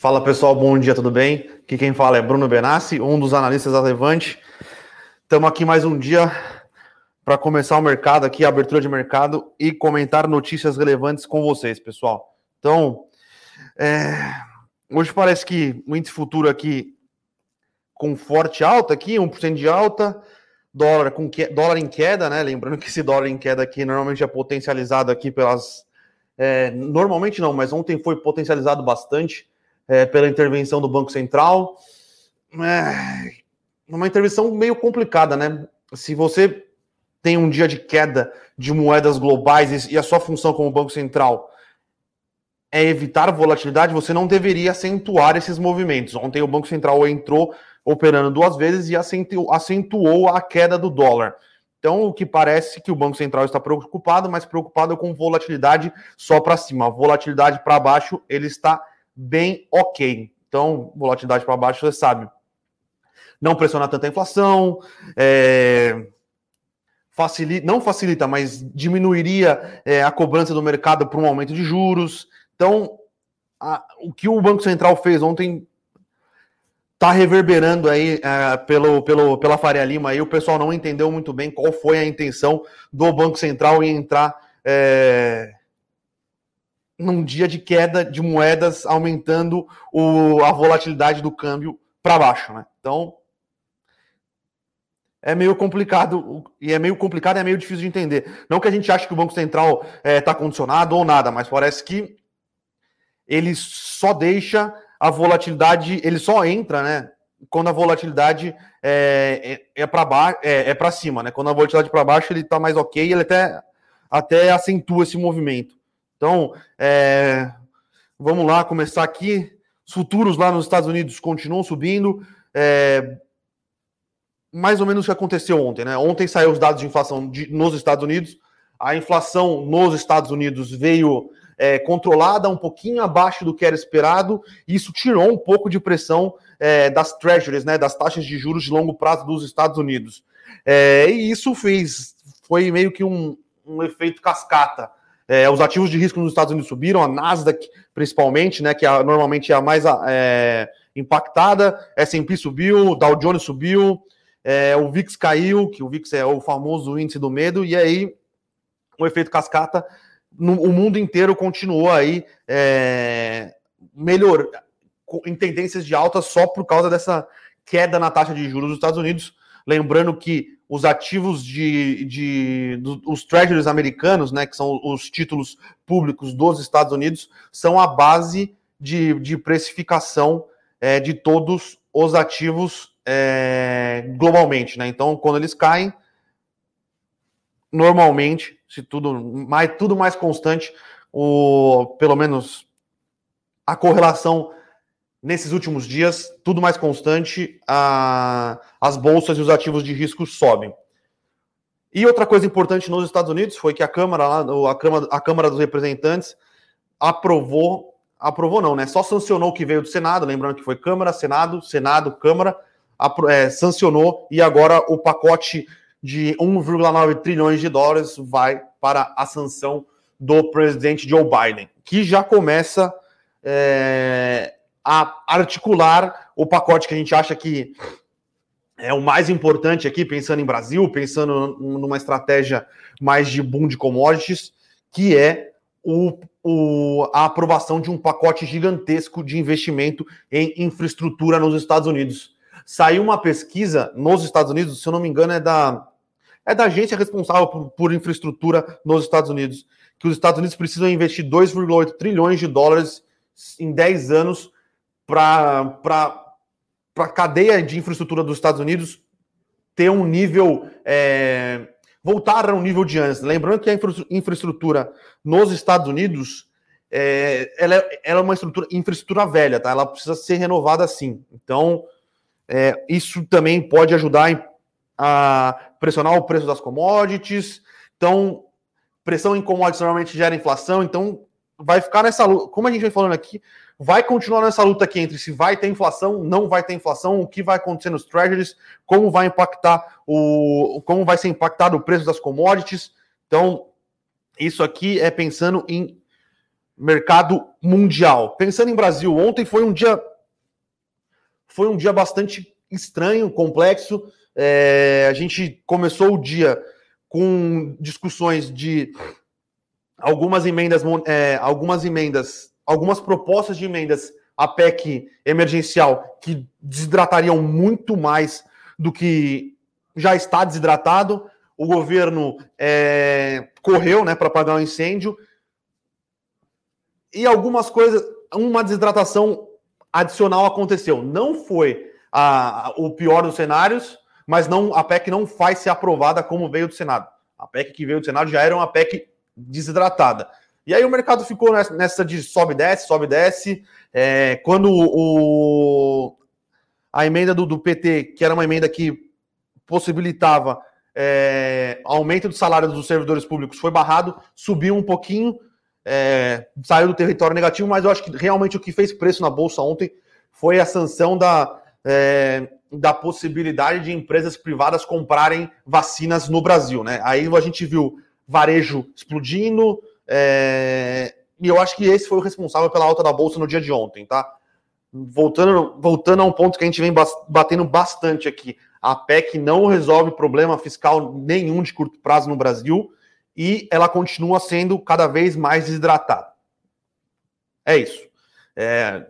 Fala pessoal, bom dia, tudo bem? Aqui quem fala é Bruno Benassi, um dos analistas da Levante. Estamos aqui mais um dia para começar o mercado aqui, a abertura de mercado e comentar notícias relevantes com vocês, pessoal. Então, é... hoje parece que o índice futuro aqui com forte alta aqui, 1% de alta, dólar com que... dólar em queda, né? Lembrando que esse dólar em queda aqui normalmente é potencializado aqui pelas é... normalmente não, mas ontem foi potencializado bastante é, pela intervenção do Banco Central. É, uma intervenção meio complicada, né? Se você tem um dia de queda de moedas globais e a sua função como Banco Central é evitar volatilidade, você não deveria acentuar esses movimentos. Ontem o Banco Central entrou operando duas vezes e acentuou, a queda do dólar. Então, o que parece que o Banco Central está preocupado, mas preocupado com volatilidade só para cima. Volatilidade para baixo, ele está bem ok. Então, volatilidade para baixo, você sabe. Não pressionar tanta inflação, é, facilita, não facilita, mas diminuiria é, a cobrança do mercado para um aumento de juros. Então, a, o que o Banco Central fez ontem está reverberando aí é, pelo, pelo, pela Faria Lima. Aí o pessoal não entendeu muito bem qual foi a intenção do Banco Central em entrar é, num dia de queda de moedas, aumentando o, a volatilidade do câmbio para baixo, né? Então é meio complicado e é meio complicado é meio difícil de entender. Não que a gente ache que o Banco Central está é, tá condicionado ou nada, mas parece que ele só deixa a volatilidade, ele só entra, né? Quando a volatilidade é, é, é para baixo, é, é para cima, né? Quando a volatilidade para baixo ele está mais ok, ele até até acentua esse movimento. Então, é, vamos lá começar aqui. Os futuros lá nos Estados Unidos continuam subindo. É, mais ou menos o que aconteceu ontem, né? Ontem saiu os dados de inflação de, nos Estados Unidos. A inflação nos Estados Unidos veio é, controlada, um pouquinho abaixo do que era esperado. E isso tirou um pouco de pressão é, das treasuries, né? Das taxas de juros de longo prazo dos Estados Unidos. É, e isso fez, foi meio que um, um efeito cascata. É, os ativos de risco nos Estados Unidos subiram, a Nasdaq principalmente, né, que é, normalmente é a mais é, impactada, S&P subiu, Dow Jones subiu, é, o VIX caiu, que o VIX é o famoso índice do medo, e aí o efeito cascata, no, o mundo inteiro continuou aí é, melhor, em tendências de alta só por causa dessa queda na taxa de juros dos Estados Unidos. Lembrando que os ativos de, de os treasuries americanos, né, que são os títulos públicos dos Estados Unidos, são a base de, de precificação é, de todos os ativos é, globalmente, né? Então, quando eles caem, normalmente, se tudo mais, tudo mais constante, o, pelo menos a correlação nesses últimos dias, tudo mais constante, a, as bolsas e os ativos de risco sobem. E outra coisa importante nos Estados Unidos foi que a Câmara, a Câmara, a Câmara dos Representantes aprovou, aprovou não, né? Só sancionou o que veio do Senado, lembrando que foi Câmara, Senado, Senado, Câmara, é, sancionou e agora o pacote de 1,9 trilhões de dólares vai para a sanção do presidente Joe Biden, que já começa é, a articular o pacote que a gente acha que é o mais importante aqui, pensando em Brasil, pensando numa estratégia mais de boom de commodities, que é o, o, a aprovação de um pacote gigantesco de investimento em infraestrutura nos Estados Unidos. Saiu uma pesquisa nos Estados Unidos, se eu não me engano, é da, é da agência responsável por, por infraestrutura nos Estados Unidos, que os Estados Unidos precisam investir 2,8 trilhões de dólares em 10 anos para a cadeia de infraestrutura dos Estados Unidos ter um nível. É, voltar a um nível de antes. Lembrando que a infra infraestrutura nos Estados Unidos é, ela, é, ela é uma estrutura, infraestrutura velha, tá? Ela precisa ser renovada assim. Então, é, isso também pode ajudar a pressionar o preço das commodities. Então, pressão em commodities normalmente gera inflação. Então, vai ficar nessa luta. Como a gente vem falando aqui, vai continuar nessa luta aqui entre se vai ter inflação, não vai ter inflação, o que vai acontecer nos treasuries, como vai impactar o. como vai ser impactado o preço das commodities. Então, isso aqui é pensando em mercado mundial. Pensando em Brasil, ontem foi um dia foi um dia bastante estranho, complexo. É, a gente começou o dia com discussões de algumas emendas, é, algumas emendas, algumas propostas de emendas à PEC emergencial que desidratariam muito mais do que já está desidratado. O governo é, correu né, para apagar o incêndio. E algumas coisas, uma desidratação adicional aconteceu. Não foi a, o pior dos cenários, mas não a PEC não faz ser aprovada como veio do Senado. A PEC que veio do Senado já era uma PEC desidratada. E aí o mercado ficou nessa de sobe desce, sobe desce. É, quando o, a emenda do, do, PT, que era uma emenda que possibilitava é, aumento do salário dos servidores públicos, foi barrado, subiu um pouquinho, é, saiu do território negativo, mas eu acho que realmente o que fez preço na Bolsa ontem foi a sanção da, é, da possibilidade de empresas privadas comprarem vacinas no Brasil. Né? Aí a gente viu varejo explodindo, é, e eu acho que esse foi o responsável pela alta da Bolsa no dia de ontem, tá? Voltando, voltando a um ponto que a gente vem batendo bastante aqui. A PEC não resolve problema fiscal nenhum de curto prazo no Brasil e ela continua sendo cada vez mais desidratada. É isso. É,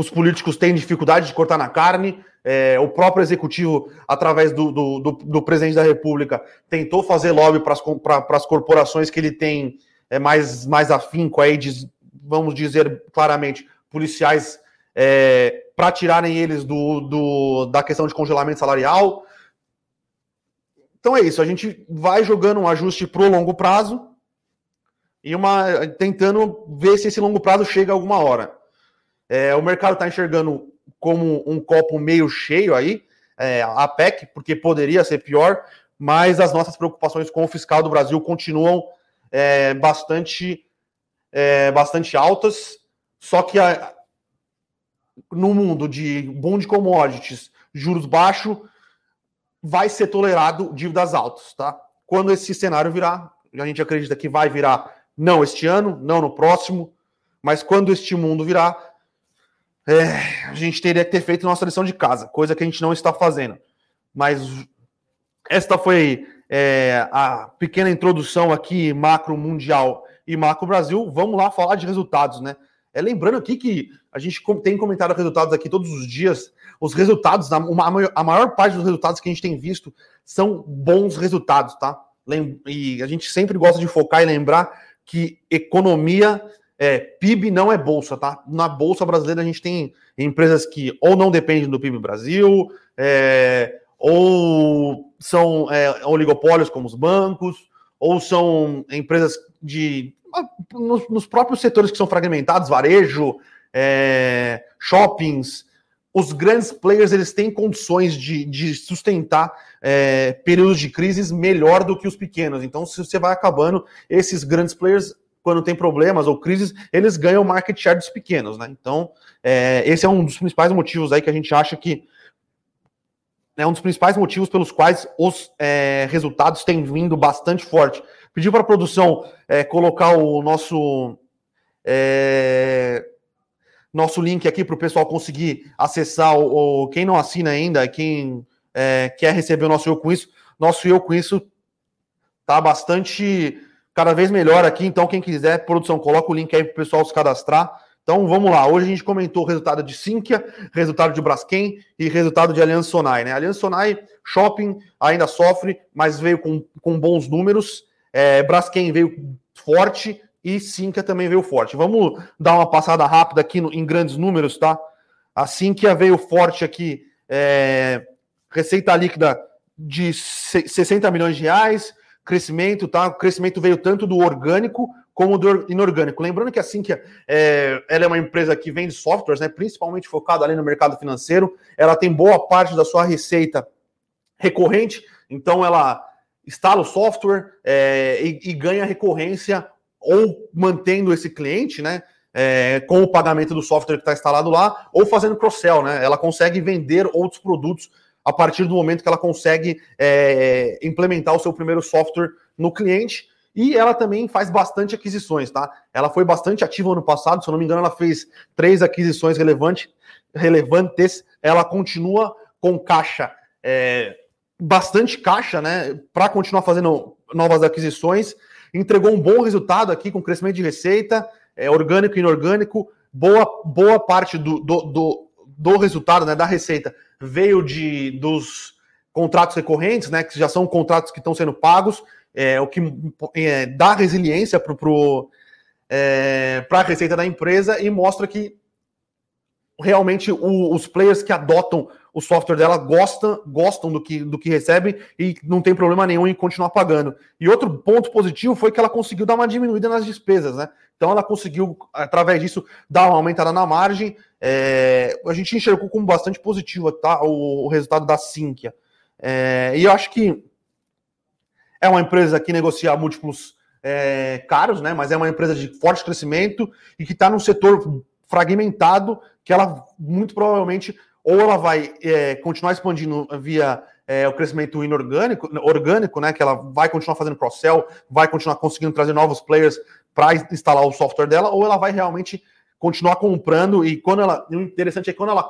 os políticos têm dificuldade de cortar na carne. É, o próprio executivo, através do, do, do, do, presidente da República, tentou fazer lobby para as corporações que ele tem é, mais, mais afinco aí, de, vamos dizer claramente, policiais é, para tirarem eles do, do, da questão de congelamento salarial. Então é isso, a gente vai jogando um ajuste para o longo prazo e uma tentando ver se esse longo prazo chega alguma hora. É, o mercado está enxergando como um copo meio cheio aí, é, a PEC, porque poderia ser pior, mas as nossas preocupações com o fiscal do Brasil continuam é, bastante, é, bastante altas. Só que a, no mundo de boom de commodities, juros baixos, vai ser tolerado dívidas altas, tá? Quando esse cenário virar, a gente acredita que vai virar não este ano, não no próximo, mas quando este mundo virar, é, a gente teria que ter feito nossa lição de casa, coisa que a gente não está fazendo. Mas esta foi é, a pequena introdução aqui, macro mundial e macro Brasil. Vamos lá falar de resultados, né? É, lembrando aqui que a gente tem comentado resultados aqui todos os dias. Os resultados, a maior, a maior parte dos resultados que a gente tem visto são bons resultados, tá? E a gente sempre gosta de focar e lembrar que economia é, PIB não é bolsa, tá? Na bolsa brasileira a gente tem empresas que ou não dependem do PIB Brasil, é, ou são é, oligopólios como os bancos, ou são empresas de ah, nos, nos próprios setores que são fragmentados, varejo, é, shoppings, os grandes players eles têm condições de, de sustentar é, períodos de crises melhor do que os pequenos. Então, se você vai acabando, esses grandes players quando tem problemas ou crises, eles ganham market share dos pequenos, né? Então, é, esse é um dos principais motivos aí que a gente acha que é um dos principais motivos pelos quais os é, resultados têm vindo bastante forte. Pedi para a produção é, colocar o nosso é, nosso link aqui para o pessoal conseguir acessar o, o, quem não assina ainda, quem é, quer receber o nosso eu com isso, nosso eu com isso tá bastante cada vez melhor aqui. Então, quem quiser, produção, coloca o link aí para o pessoal se cadastrar. Então, vamos lá. Hoje a gente comentou o resultado de Sinqia, resultado de Braskem e resultado de Aliança Sonai. Né? Aliança Sonai, shopping, ainda sofre, mas veio com, com bons números. É, Braskem veio forte e Sinqia também veio forte. Vamos dar uma passada rápida aqui no, em grandes números, tá? A Sinqia veio forte aqui, é, receita líquida de 60 milhões de reais, crescimento, tá? O crescimento veio tanto do orgânico como do inorgânico. Lembrando que assim que é, ela é uma empresa que vende softwares, né, principalmente focada ali no mercado financeiro, ela tem boa parte da sua receita recorrente, então ela instala o software é, e, e, ganha recorrência ou mantendo esse cliente, né? É, com o pagamento do software que está instalado lá, ou fazendo cross-sell, né? Ela consegue vender outros produtos a partir do momento que ela consegue é, implementar o seu primeiro software no cliente. E ela também faz bastante aquisições, tá? Ela foi bastante ativa ano passado, se eu não me engano, ela fez três aquisições relevantes. relevantes. Ela continua com caixa, é, bastante caixa, né? Para continuar fazendo novas aquisições. Entregou um bom resultado aqui com crescimento de receita, é, orgânico e inorgânico. Boa, boa parte do, do, do, do resultado, né, da receita, veio de dos contratos recorrentes, né, que já são contratos que estão sendo pagos, é, o que é, dá resiliência para é, a receita da empresa e mostra que realmente o, os players que adotam o software dela gostam, gostam do que, do que recebem e não tem problema nenhum em continuar pagando. E outro ponto positivo foi que ela conseguiu dar uma diminuída nas despesas, né? Então ela conseguiu, através disso, dar uma aumentada na margem. É, a gente enxergou como bastante positivo tá, o, o resultado da Sinqia. É, e eu acho que é uma empresa que negocia múltiplos é, caros, né? Mas é uma empresa de forte crescimento e que está num setor fragmentado que ela muito provavelmente ou ela vai é, continuar expandindo via é, o crescimento inorgânico, orgânico, né? Que ela vai continuar fazendo cross-sell, vai continuar conseguindo trazer novos players para instalar o software dela, ou ela vai realmente continuar comprando e quando ela. O interessante é que quando ela,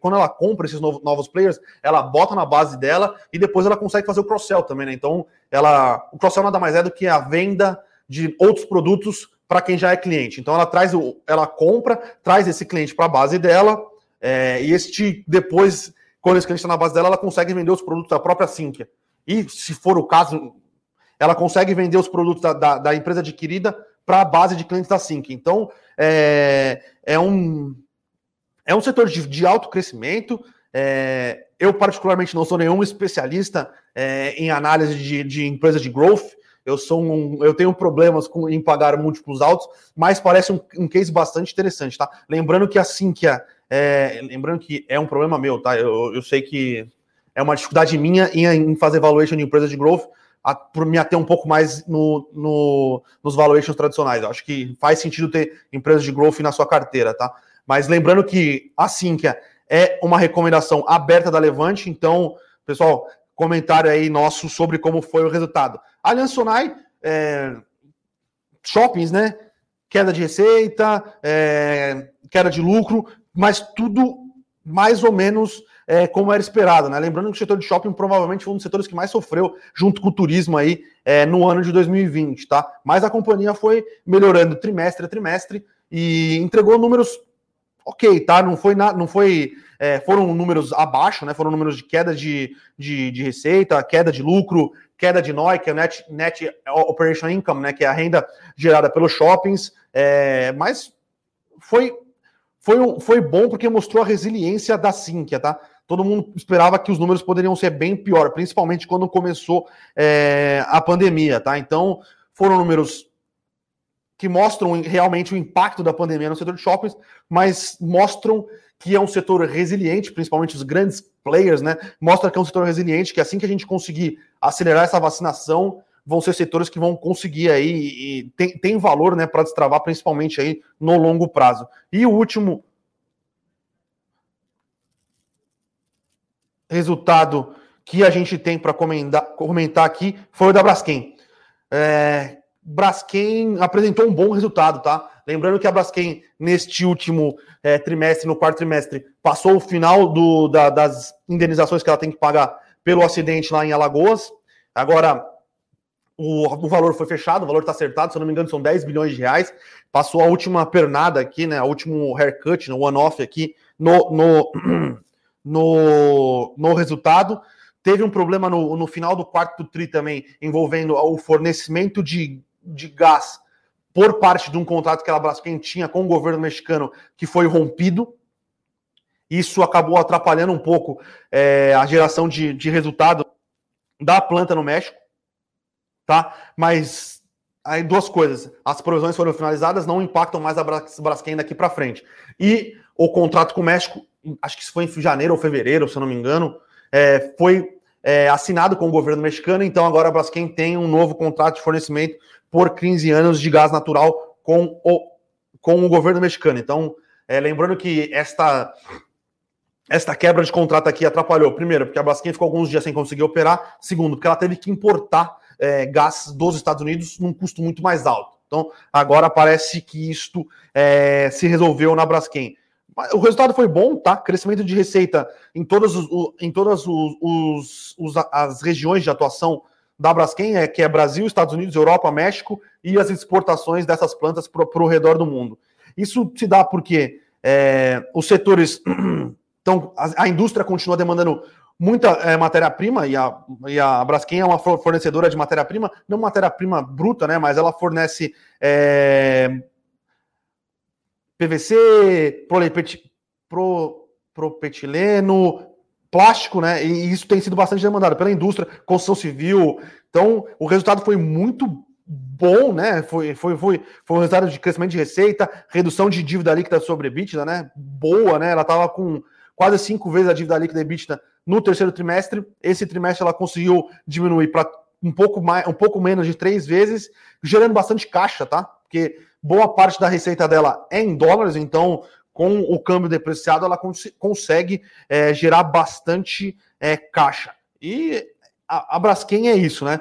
quando ela compra esses novos, novos players, ela bota na base dela e depois ela consegue fazer o cross-sell também, né? Então, ela. O cross-sell nada mais é do que a venda de outros produtos para quem já é cliente. Então ela traz o. Ela compra, traz esse cliente para a base dela, é, e este depois, quando esse cliente está na base dela, ela consegue vender os produtos da própria Sinqia. E, se for o caso, ela consegue vender os produtos da, da, da empresa adquirida para a base de clientes da Sync. Então, é, é, um, é um setor de, de alto crescimento. É, eu, particularmente, não sou nenhum especialista é, em análise de, de empresa de growth. Eu sou um, eu tenho problemas com, em pagar múltiplos altos, mas parece um, um case bastante interessante, tá? Lembrando que a Sinqia, é, lembrando que é um problema meu, tá? Eu, eu sei que é uma dificuldade minha em, em fazer valuation de empresa de growth, a, me ater um pouco mais no, no, nos valuations tradicionais. Eu acho que faz sentido ter empresas de growth na sua carteira, tá? Mas lembrando que a Sinqia é uma recomendação aberta da Levante, então, pessoal, comentário aí nosso sobre como foi o resultado. Aliança Sonai, é, shoppings, né? Queda de receita, é, queda de lucro, mas tudo mais ou menos é, como era esperado, né? Lembrando que o setor de shopping provavelmente foi um dos setores que mais sofreu junto com o turismo aí é, no ano de 2020, tá? Mas a companhia foi melhorando trimestre a trimestre e entregou números ok, tá? Não foi, na, não foi é, foram números abaixo, né? Foram números de queda de, de, de, receita, queda de lucro, queda de NOI, que é o net, net Operation Income, né? Que é a renda gerada pelos shoppings, é, mas foi foi, foi bom porque mostrou a resiliência da Sinqia, tá? Todo mundo esperava que os números poderiam ser bem pior, principalmente quando começou é, a pandemia, tá? Então, foram números que mostram realmente o impacto da pandemia no setor de shoppings, mas mostram que é um setor resiliente, principalmente os grandes players, né? Mostra que é um setor resiliente, que assim que a gente conseguir acelerar essa vacinação, vão ser setores que vão conseguir aí e tem, tem valor, né, para destravar, principalmente aí no longo prazo. E o último resultado que a gente tem para comentar aqui foi o da Braskem. É, Braskem apresentou um bom resultado, tá? Lembrando que a Braskem, neste último é, trimestre, no quarto trimestre, passou o final do, da, das indenizações que ela tem que pagar pelo acidente lá em Alagoas. Agora, o, o valor foi fechado, o valor está acertado, se eu não me engano, são 10 bilhões de reais. Passou a última pernada aqui, né? O último haircut, no one-off aqui no, no no, no resultado. Teve um problema no, no final do quarto tri também, envolvendo o fornecimento de, de gás por parte de um contrato que a Braskem tinha com o governo mexicano, que foi rompido. Isso acabou atrapalhando um pouco é, a geração de, de resultado da planta no México, tá? Mas aí duas coisas: as provisões foram finalizadas, não impactam mais a Braskem daqui para frente. E o contrato com o México acho que foi em janeiro ou fevereiro, se eu não me engano, é, foi é, assinado com o governo mexicano, então agora a Braskem tem um novo contrato de fornecimento por 15 anos de gás natural com o, com o governo mexicano. Então, é, lembrando que esta, esta quebra de contrato aqui atrapalhou, primeiro, porque a Braskem ficou alguns dias sem conseguir operar, segundo, porque ela teve que importar é, gás dos Estados Unidos num custo muito mais alto. Então, agora parece que isto é, se resolveu na Braskem. O resultado foi bom, tá? Crescimento de receita em todas, os, em todas os, os, os, as regiões de atuação da Braskem, é, que é Brasil, Estados Unidos, Europa, México, e as exportações dessas plantas para o redor do mundo. Isso se dá porque é, os setores. Então, a, a, indústria continua demandando muita é, matéria-prima, e a, e a Braskem é uma fornecedora de matéria-prima, não matéria-prima bruta, né? Mas ela fornece é, PVC, pro, propetileno, plástico, né? E isso tem sido bastante demandado pela indústria, construção civil. Então, o resultado foi muito bom, né? Foi, foi, foi, foi um resultado de crescimento de receita, redução de dívida líquida sobre EBITDA, né? Boa, né? Ela estava com quase cinco vezes a dívida líquida EBITDA no terceiro trimestre. Esse trimestre ela conseguiu diminuir para um pouco mais, um pouco menos de três vezes, gerando bastante caixa, tá? Porque boa parte da receita dela é em dólares, então com o câmbio depreciado ela cons consegue é, gerar bastante é, caixa. E a, a Braskem é isso, né?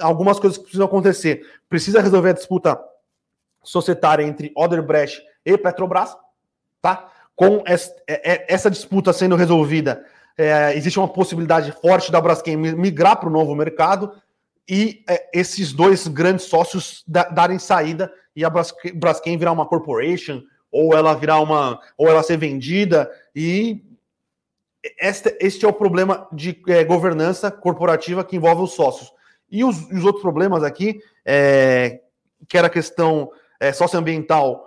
Algumas coisas que precisam acontecer. Precisa resolver a disputa societária entre Odebrecht e Petrobras, tá? Com é, é, essa disputa sendo resolvida, é, existe uma possibilidade forte da Braskem migrar para o novo mercado e é, esses dois grandes sócios da, darem saída e a Braskem, virar uma corporation ou ela virar uma ou ela ser vendida e este, este é o problema de é, governança corporativa que envolve os sócios e os, os outros problemas aqui é, que era a questão é, socioambiental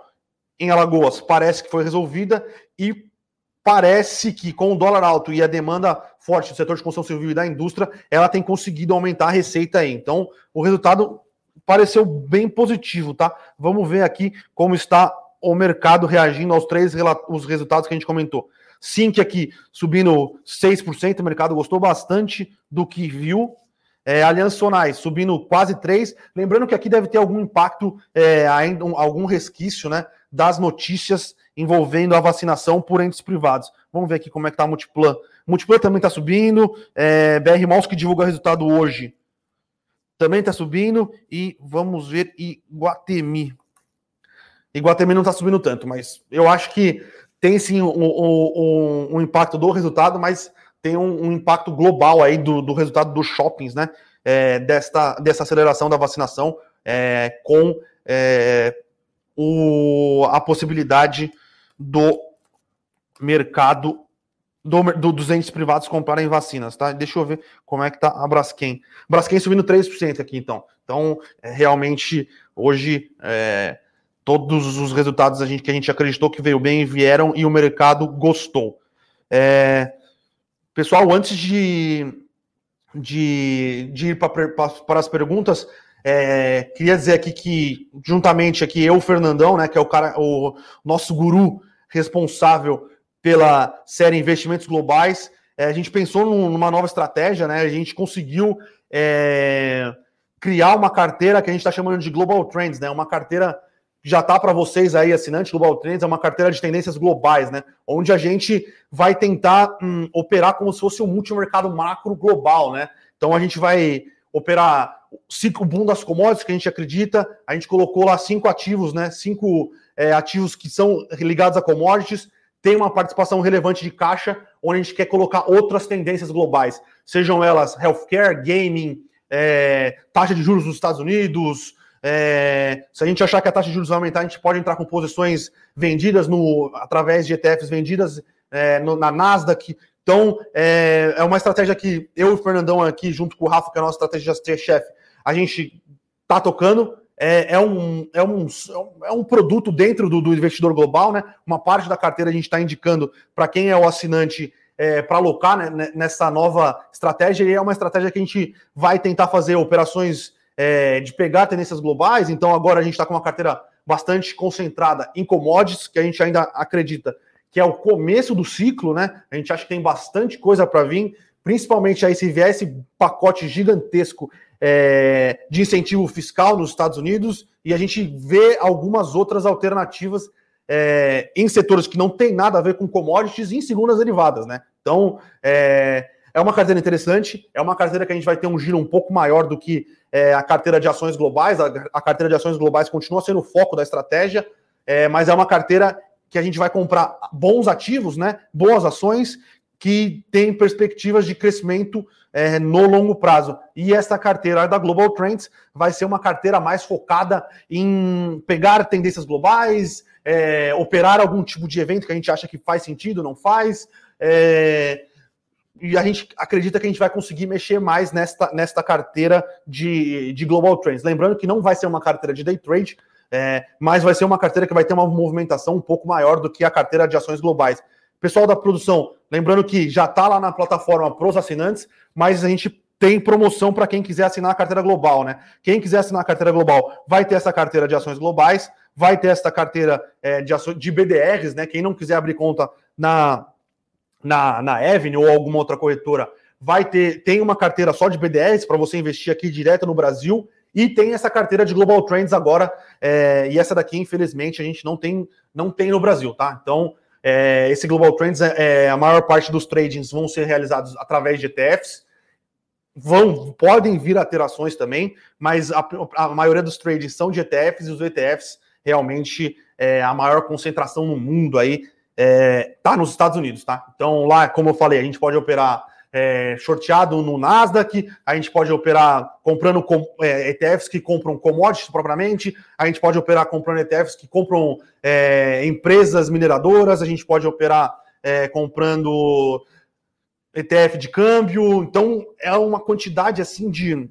em Alagoas parece que foi resolvida e parece que com o dólar alto e a demanda forte do setor de construção civil e da indústria, ela tem conseguido aumentar a receita aí. Então, o resultado pareceu bem positivo, tá? Vamos ver aqui como está o mercado reagindo aos três os resultados que a gente comentou. Sink aqui subindo 6%, o mercado gostou bastante do que viu. É, Aliança Sonais subindo quase 3%. Lembrando que aqui deve ter algum impacto, é, ainda um, algum resquício né, das notícias envolvendo a vacinação por entes privados. Vamos ver aqui como é que está a Multiplan. Multiplan também está subindo. É, BR Malls, que divulga resultado hoje, também está subindo. E vamos ver Iguatemi. Iguatemi não está subindo tanto, mas eu acho que tem sim um, um, um impacto do resultado, mas tem um, um impacto global aí do, do, resultado dos shoppings, né? É, desta, dessa aceleração da vacinação é, com é, o, a possibilidade do mercado do, do, dos entes privados comprarem vacinas, tá? Deixa eu ver como é que tá a Braskem. Braskem subindo 3% aqui, então. Então, é, realmente, hoje, é, todos os resultados a gente, que a gente acreditou que veio bem vieram e o mercado gostou. É, pessoal, antes de, de, de ir para as perguntas, é, queria dizer aqui que, juntamente aqui, eu, Fernandão, né, que é o cara, o nosso guru responsável pela série Investimentos Globais. É, a gente pensou numa nova estratégia, né? A gente conseguiu é, criar uma carteira que a gente está chamando de Global Trends, né? Uma carteira que já está para vocês aí, assinante Global Trends, é uma carteira de tendências globais, né? Onde a gente vai tentar hum, operar como se fosse um multimercado macro global, né? Então a gente vai operar cinco boom das commodities que a gente acredita. A gente colocou lá cinco ativos, né? Cinco é, ativos que são ligados a commodities tem uma participação relevante de caixa, onde a gente quer colocar outras tendências globais, sejam elas healthcare, gaming, é, taxa de juros nos Estados Unidos. É, se a gente achar que a taxa de juros vai aumentar, a gente pode entrar com posições vendidas no, através de ETFs vendidas é, no, na Nasdaq. Então, é, é, uma estratégia que eu e o Fernandão aqui, junto com o Rafa, que é a nossa estratégia-chefe, a gente tá tocando é, é, um, é, um, é um produto dentro do, do investidor global, né? Uma parte da carteira a gente está indicando para quem é o assinante é, para alocar né, nessa nova estratégia, e é uma estratégia que a gente vai tentar fazer operações é, de pegar tendências globais. Então, agora a gente está com uma carteira bastante concentrada em commodities, que a gente ainda acredita que é o começo do ciclo, né? A gente acha que tem bastante coisa para vir, principalmente aí se vier esse pacote gigantesco é, de incentivo fiscal nos Estados Unidos e a gente vê algumas outras alternativas é, em setores que não tem nada a ver com commodities e em segundas derivadas, né? Então, é, é uma carteira interessante, é uma carteira que a gente vai ter um giro um pouco maior do que é, a carteira de ações globais. A, a, carteira de ações globais continua sendo o foco da estratégia, é, mas é uma carteira que a gente vai comprar bons ativos, né? Boas ações que têm perspectivas de crescimento é, no longo prazo. E essa carteira da Global Trends vai ser uma carteira mais focada em pegar tendências globais, é, operar algum tipo de evento que a gente acha que faz sentido, não faz. É, e a gente acredita que a gente vai conseguir mexer mais nesta, nesta carteira de, de Global Trends. Lembrando que não vai ser uma carteira de day trade, é, mas vai ser uma carteira que vai ter uma movimentação um pouco maior do que a carteira de ações globais. Pessoal da produção, lembrando que já está lá na plataforma para os assinantes, mas a gente tem promoção para quem quiser assinar a carteira global, né? Quem quiser assinar a carteira global vai ter essa carteira de ações globais, vai ter essa carteira é, de, ações, de BDRs, né? Quem não quiser abrir conta na, na, na Avenue ou alguma outra corretora, vai ter tem uma carteira só de BDRs para você investir aqui direto no Brasil e tem essa carteira de Global Trends agora é, e essa daqui infelizmente a gente não tem não tem no Brasil, tá? Então é, esse Global Trends é, é a maior parte dos tradings vão ser realizados através de ETFs vão podem vir a ter ações também, mas a, a maioria dos tradings são de ETFs e os ETFs realmente é a maior concentração no mundo aí é, tá nos Estados Unidos, tá? Então lá, como eu falei, a gente pode operar é, no Nasdaq, a gente pode operar comprando com, é, ETFs que compram commodities propriamente, a gente pode operar comprando ETFs que compram é, empresas mineradoras, a gente pode operar é, comprando ETF de câmbio, então é uma quantidade assim de,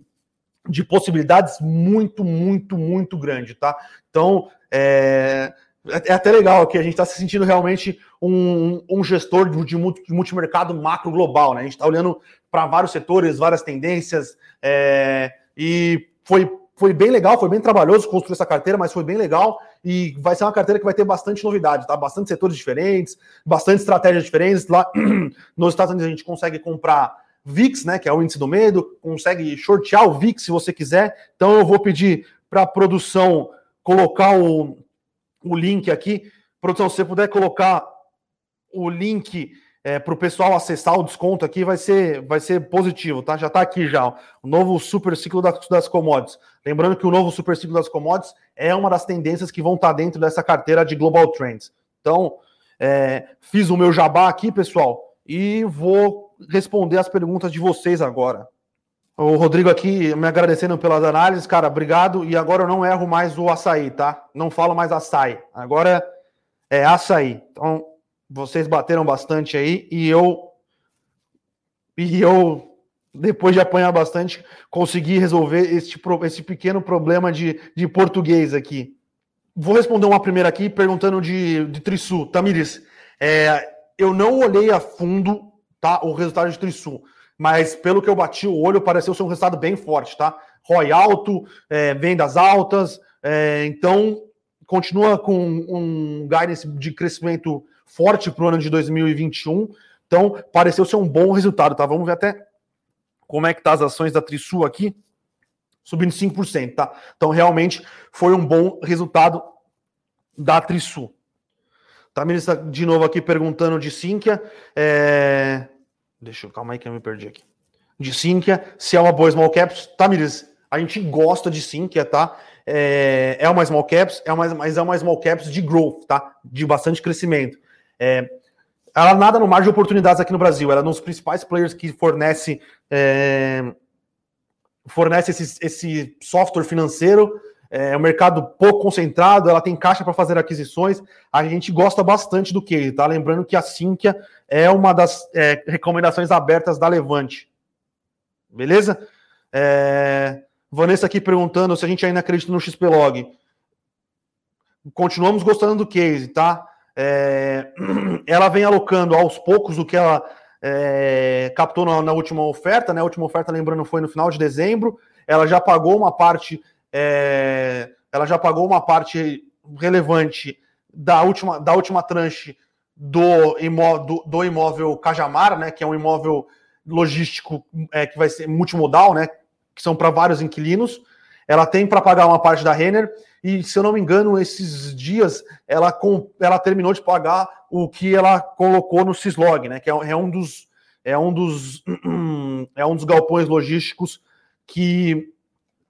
de possibilidades muito, muito, muito grande, tá? Então, é, é até legal que a gente está se sentindo realmente um, um gestor de, de multimercado macro global, né? A gente está olhando para vários setores, várias tendências, é, e foi, foi bem legal, foi bem trabalhoso construir essa carteira, mas foi bem legal e vai ser uma carteira que vai ter bastante novidade, tá? Bastante setores diferentes, bastante estratégias diferentes. Lá nos Estados Unidos a gente consegue comprar VIX, né? Que é o índice do medo, consegue shortear o VIX se você quiser. Então eu vou pedir para a produção colocar o o link aqui. Produção, se você puder colocar o link é, para o pessoal acessar o desconto aqui, vai ser, vai ser positivo, tá? Já está aqui já, o novo super ciclo das, das commodities. Lembrando que o novo super ciclo das commodities é uma das tendências que vão estar tá dentro dessa carteira de Global Trends. Então, é, fiz o meu jabá aqui, pessoal, e vou responder as perguntas de vocês agora. O Rodrigo aqui me agradecendo pelas análises, cara, obrigado. E agora eu não erro mais o açaí, tá? Não falo mais açaí. Agora é açaí. Então, vocês bateram bastante aí e eu e eu depois de apanhar bastante consegui resolver este, esse pequeno problema de, de português aqui. Vou responder uma primeira aqui perguntando de, de Trisul. Tamires, é, eu não olhei a fundo tá, o resultado de Trisul mas pelo que eu bati o olho, pareceu ser um resultado bem forte, tá? ROI alto, é, vendas altas, é, então continua com um guidance de crescimento forte para o ano de 2021. Então, pareceu ser um bom resultado, tá? Vamos ver até como é que tá as ações da Trisul aqui, subindo 5%, tá? Então, realmente foi um bom resultado da Trisul. Tá, ministra, de novo aqui perguntando de Sinqia. É... Deixa eu, calma aí que eu me perdi aqui. De Sinqia, se é uma boa small caps, tá, Miris? A gente gosta de Sinqia, tá? É, é uma small caps, é uma, mas é uma small caps de growth, tá? De bastante crescimento. É, ela nada no mar de oportunidades aqui no Brasil. Ela é um dos principais players que fornece, é, fornece esse, esse software financeiro é um mercado pouco concentrado, ela tem caixa para fazer aquisições. A gente gosta bastante do que, tá? Lembrando que a Sinqia é uma das é, recomendações abertas da Levante. Beleza? É... Vanessa aqui perguntando se a gente ainda acredita no XPlog. Continuamos gostando do case, tá? É... Ela vem alocando aos poucos o que ela é... captou na, na, última oferta, né? A última oferta, lembrando, foi no final de dezembro. Ela já pagou uma parte é, ela já pagou uma parte relevante da última, da última tranche do, imó, do, do imóvel Cajamar, né, que é um imóvel logístico é, que vai ser multimodal, né, que são para vários inquilinos. Ela tem para pagar uma parte da Renner e, se eu não me engano, esses dias ela, com, ela terminou de pagar o que ela colocou no Cislog, né, que é, é um dos é um dos, é um dos galpões logísticos que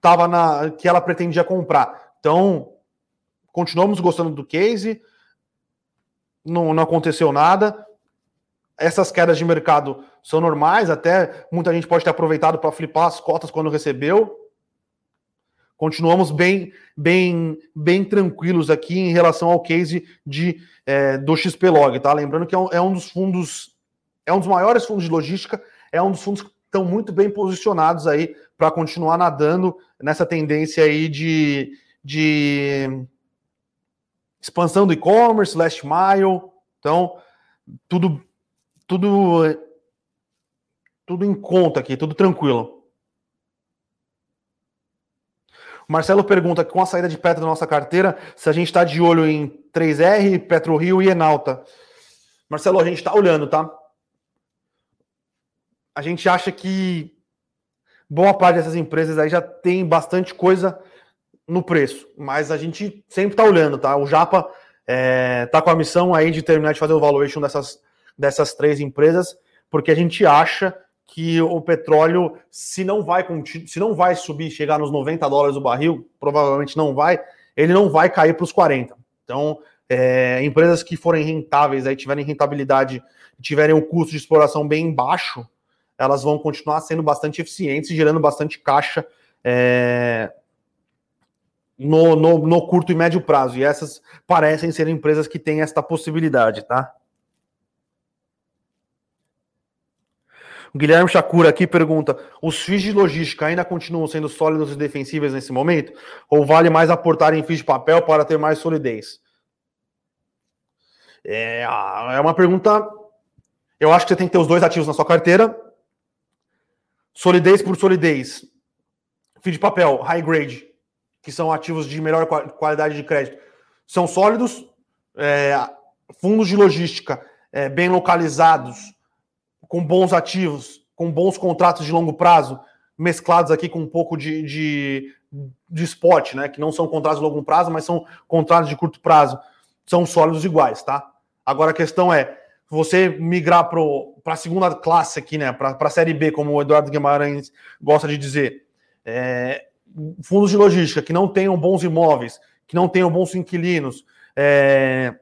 tava na que ela pretendia comprar. Então, continuamos gostando do case, não, não aconteceu nada. Essas quedas de mercado são normais, até muita gente pode ter aproveitado para flipar as cotas quando recebeu. Continuamos bem, bem, bem tranquilos aqui em relação ao case de, é, do XPlog, tá? Lembrando que é um, é um dos fundos, é um dos maiores fundos de logística, é um dos fundos que estão muito bem posicionados aí para continuar nadando nessa tendência aí de, de expansão do e-commerce, last mile. Então, tudo, tudo, tudo em conta aqui, tudo tranquilo. Marcelo pergunta, com a saída de Petro da nossa carteira, se a gente está de olho em 3R, PetroRio e Enalta. Marcelo, a gente está olhando, tá? A gente acha que boa parte dessas empresas aí já tem bastante coisa no preço, mas a gente sempre está olhando, tá? O Japa é, tá com a missão aí de terminar de fazer o valuation dessas, dessas três empresas, porque a gente acha que o petróleo, se não vai se não vai subir, chegar nos 90 dólares o barril, provavelmente não vai, ele não vai cair para os 40. Então, é, empresas que forem rentáveis, aí tiverem rentabilidade, tiverem um custo de exploração bem baixo, elas vão continuar sendo bastante eficientes e gerando bastante caixa é, no, no, no curto e médio prazo. E essas parecem ser empresas que têm esta possibilidade, tá? O Guilherme Chacura aqui pergunta: os FIIs de logística ainda continuam sendo sólidos e defensíveis nesse momento? Ou vale mais aportar em FIIs de papel para ter mais solidez? É, é uma pergunta. Eu acho que você tem que ter os dois ativos na sua carteira. Solidez por solidez. FII de papel, high grade que são ativos de melhor qualidade de crédito, são sólidos, é, fundos de logística é, bem localizados, com bons ativos, com bons contratos de longo prazo, mesclados aqui com um pouco de, de, de spot, né? Que não são contratos de longo prazo, mas são contratos de curto prazo. São sólidos iguais, tá? Agora a questão é você migrar para a segunda classe aqui, né? Para a série B, como o Eduardo Guimarães gosta de dizer. É, fundos de logística que não tenham bons imóveis, que não tenham bons inquilinos, é,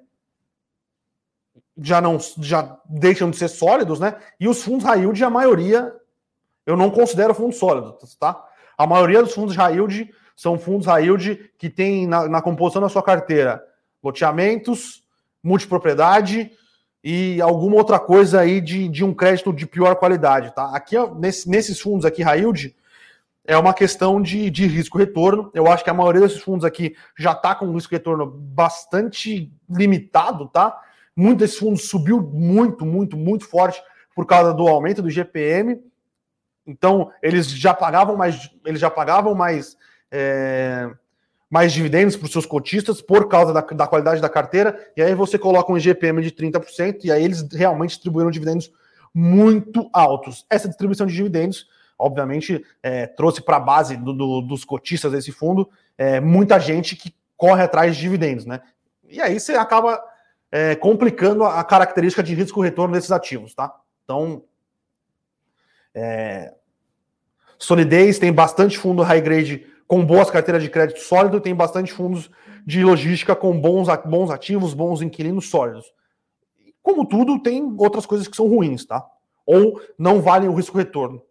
já não já deixam de ser sólidos, né? E os fundos high yield, a maioria, eu não considero fundos sólidos, tá? A maioria dos fundos high yield são fundos high yield que tem na, na composição da sua carteira loteamentos, multipropriedade e alguma outra coisa aí de, de um crédito de pior qualidade, tá? Aqui, nesse, nesses fundos aqui yield, é uma questão de, de risco-retorno. Eu acho que a maioria desses fundos aqui já está com um risco-retorno bastante limitado, tá? Muito desses fundos subiu muito, muito, muito forte por causa do aumento do GPM. Então, eles já pagavam mais, eles já pagavam mais, é, mais dividendos para os seus cotistas por causa da, da qualidade da carteira. E aí você coloca um GPM de 30%, e aí eles realmente distribuíram dividendos muito altos. Essa distribuição de dividendos obviamente, é, trouxe para a base do, do, dos cotistas desse fundo é, muita gente que corre atrás de dividendos, né? E aí você acaba é, complicando a característica de risco-retorno desses ativos, tá? Então, é, solidez, tem bastante fundo high grade com boas carteiras de crédito sólido, tem bastante fundos de logística com bons, bons ativos, bons inquilinos sólidos. Como tudo, tem outras coisas que são ruins, tá? Ou não valem o risco-retorno.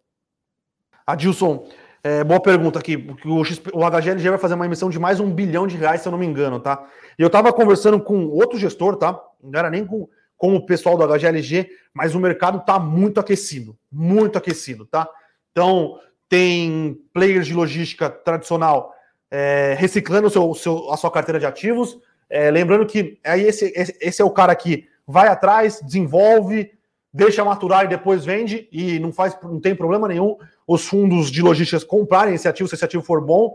Adilson, é, boa pergunta aqui. O, XP, o HGLG vai fazer uma emissão de mais um bilhão de reais, se eu não me engano, tá? E eu estava conversando com outro gestor, tá? Não era nem com, com o pessoal do HGLG, mas o mercado está muito aquecido, muito aquecido, tá? Então, tem players de logística tradicional é, reciclando seu, seu, a sua carteira de ativos. É, lembrando que aí esse, esse, é o cara que vai atrás, desenvolve, deixa maturar e depois vende, e não faz, não tem problema nenhum os fundos de logísticas comprarem esse ativo, se esse ativo for bom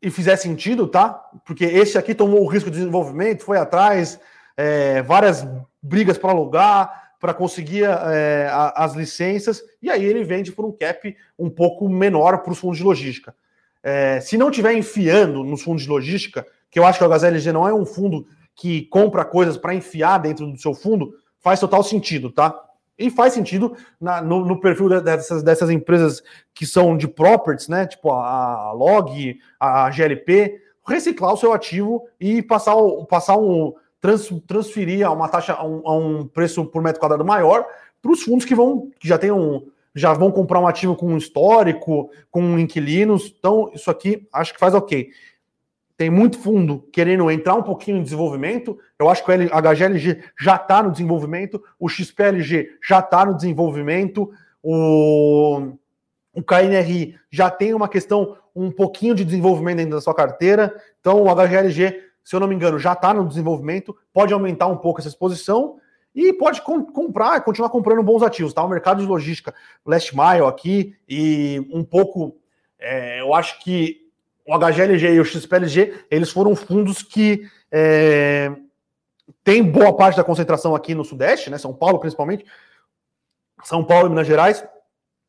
e fizer sentido, tá? Porque esse aqui tomou o risco de desenvolvimento, foi atrás, é, várias brigas para alugar, para conseguir é, as licenças, e aí ele vende por um cap um pouco menor para os fundos de logística. É, se não tiver enfiando nos fundos de logística, que eu acho que o HSLG não é um fundo que compra coisas para enfiar dentro do seu fundo, faz total sentido, tá? E faz sentido na, no, no, perfil dessas, dessas empresas que são de properties, né? Tipo a, a Log, a GLP, reciclar o seu ativo e passar, passar um. Trans, transferir a uma taxa a um, a um preço por metro quadrado maior para os fundos que vão que já tenham já vão comprar um ativo com um histórico, com inquilinos. Então, isso aqui acho que faz ok tem muito fundo querendo entrar um pouquinho em desenvolvimento. Eu acho que o HGLG já está no desenvolvimento, o XPLG já está no desenvolvimento, o, o KNRI já tem uma questão, um pouquinho de desenvolvimento dentro da sua carteira. Então, o HGLG, se eu não me engano, já está no desenvolvimento, pode aumentar um pouco essa exposição e pode com, comprar, continuar comprando bons ativos. Tá? O mercado de logística last mile aqui e um pouco, é, eu acho que o HGLG e o XPLG, eles foram fundos que é, têm boa parte da concentração aqui no Sudeste, né? São Paulo principalmente, São Paulo e Minas Gerais,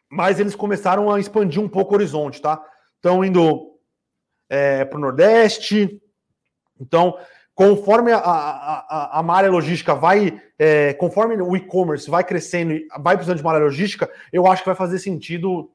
mas eles começaram a expandir um pouco o horizonte, tá? Estão indo é, para o Nordeste. Então, conforme a, a, a malha logística vai, é, conforme o e-commerce vai crescendo e vai precisando de malha logística, eu acho que vai fazer sentido